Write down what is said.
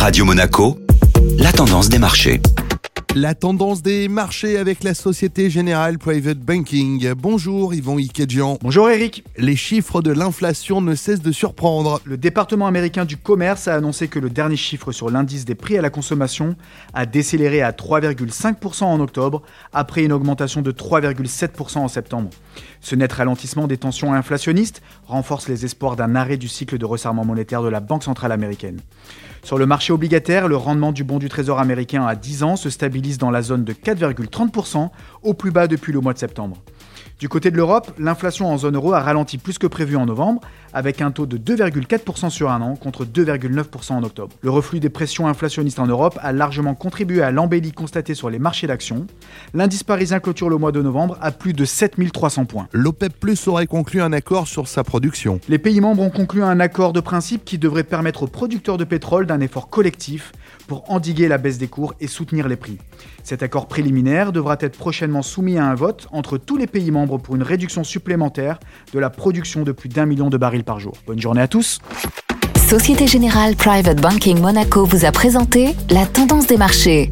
Radio Monaco, la tendance des marchés. La tendance des marchés avec la Société Générale Private Banking. Bonjour Yvon Ikedjian. Bonjour Eric. Les chiffres de l'inflation ne cessent de surprendre. Le département américain du commerce a annoncé que le dernier chiffre sur l'indice des prix à la consommation a décéléré à 3,5% en octobre, après une augmentation de 3,7% en septembre. Ce net ralentissement des tensions inflationnistes renforce les espoirs d'un arrêt du cycle de resserrement monétaire de la Banque centrale américaine. Sur le marché obligataire, le rendement du bon du Trésor américain à 10 ans se stabilise dans la zone de 4,30%, au plus bas depuis le mois de septembre. Du côté de l'Europe, l'inflation en zone euro a ralenti plus que prévu en novembre, avec un taux de 2,4% sur un an contre 2,9% en octobre. Le reflux des pressions inflationnistes en Europe a largement contribué à l'embellie constatée sur les marchés d'actions. L'indice parisien clôture le mois de novembre à plus de 7300 points. L'OPEP Plus aurait conclu un accord sur sa production. Les pays membres ont conclu un accord de principe qui devrait permettre aux producteurs de pétrole d'un effort collectif pour endiguer la baisse des cours et soutenir les prix. Cet accord préliminaire devra être prochainement soumis à un vote entre tous les membres pour une réduction supplémentaire de la production de plus d'un million de barils par jour. Bonne journée à tous. Société Générale Private Banking Monaco vous a présenté la tendance des marchés.